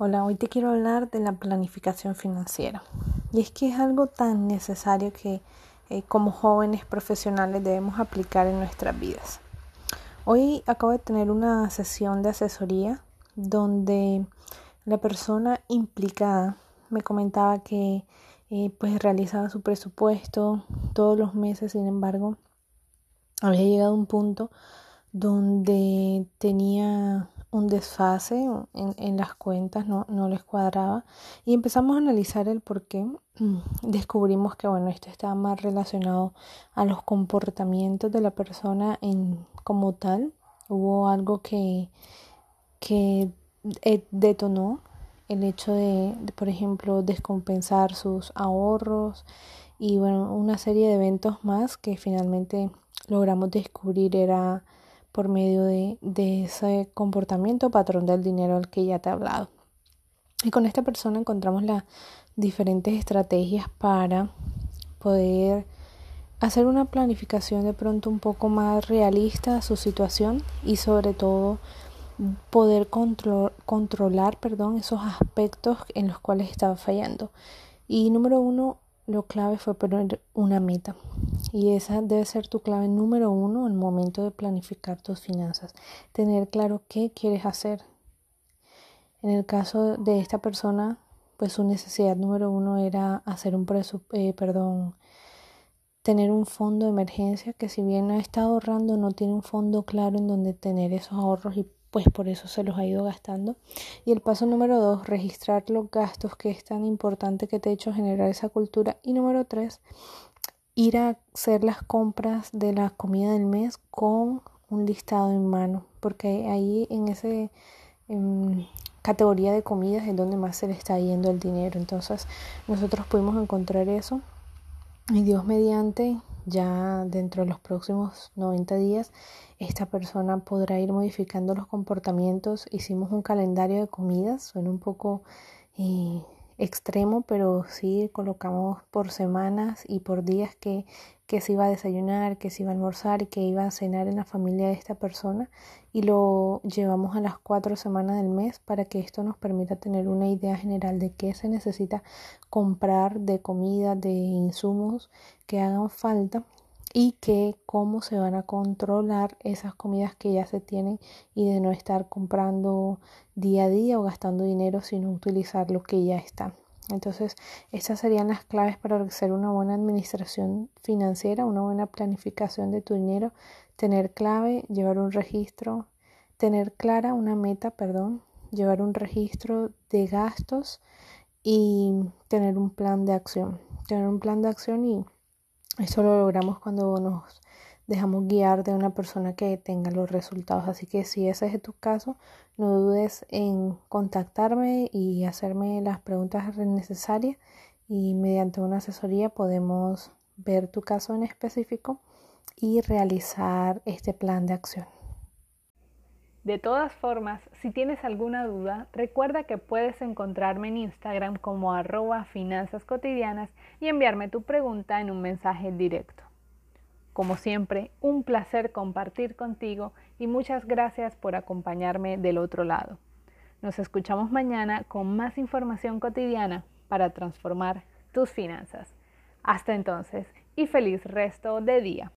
Hola, hoy te quiero hablar de la planificación financiera. Y es que es algo tan necesario que eh, como jóvenes profesionales debemos aplicar en nuestras vidas. Hoy acabo de tener una sesión de asesoría donde la persona implicada me comentaba que eh, pues realizaba su presupuesto todos los meses, sin embargo, había llegado a un punto donde tenía un desfase en, las cuentas, no, no, les cuadraba y empezamos a analizar el por qué. Descubrimos que bueno, esto estaba más relacionado a los comportamientos de la persona en, como tal. Hubo algo que, que eh, detonó el hecho de, por ejemplo, descompensar sus ahorros y bueno, una serie de eventos más que finalmente logramos descubrir era por medio de, ese comportamiento patrón del dinero al que ya te he hablado. Y con esta persona encontramos las diferentes estrategias para poder hacer una planificación de pronto un poco más realista de su situación y sobre todo poder controlar perdón, esos aspectos en los cuales estaba fallando. Y número uno, lo clave fue poner una meta. Y esa debe ser tu clave número uno el momento de planificar tus finanzas. Tener claro qué quieres hacer. En el caso de esta persona, pues su necesidad número uno era hacer un presupuesto, eh, tener un fondo de emergencia que si bien ha estado ahorrando, no tiene un fondo claro en donde tener esos ahorros y pues por eso se los ha ido gastando. Y el paso número dos, registrar los gastos, que es tan importante que te ha hecho generar esa cultura. Y número tres, ir a hacer las compras de la comida del mes con un listado en mano, porque ahí en ese categoría de comidas es donde más se le está yendo el dinero. Entonces nosotros pudimos encontrar eso y Dios mediante ya dentro de los próximos 90 días esta persona podrá ir modificando los comportamientos. Hicimos un calendario de comidas, suena un poco eh, extremo, pero sí colocamos por semanas y por días que, se iba a desayunar, que se iba a almorzar y que iba a cenar en la familia de esta persona y lo llevamos a las cuatro semanas del mes para que esto nos permita tener una idea general de qué se necesita comprar de comida, de insumos que hagan falta y que cómo se van a controlar esas comidas que ya se tienen y de no estar comprando día a día o gastando dinero sino utilizar lo que ya está. Entonces, estas serían las claves para hacer una buena administración financiera, una buena planificación de tu dinero, tener clave, llevar un registro, tener clara una meta, perdón, llevar un registro de gastos y tener un plan de acción. Tener un plan de acción y eso lo logramos cuando nos dejamos guiar de una persona que tenga los resultados. Así que si ese es tu caso, no dudes en contactarme y hacerme las preguntas necesarias y mediante una asesoría podemos ver tu caso en específico y realizar este plan de acción. De todas formas, si tienes alguna duda, recuerda que puedes encontrarme en Instagram como arroba finanzas cotidianas y enviarme tu pregunta en un mensaje directo. Como siempre, un placer compartir contigo y muchas gracias por acompañarme del otro lado. Nos escuchamos mañana con más información cotidiana para transformar tus finanzas. Hasta entonces y feliz resto de día.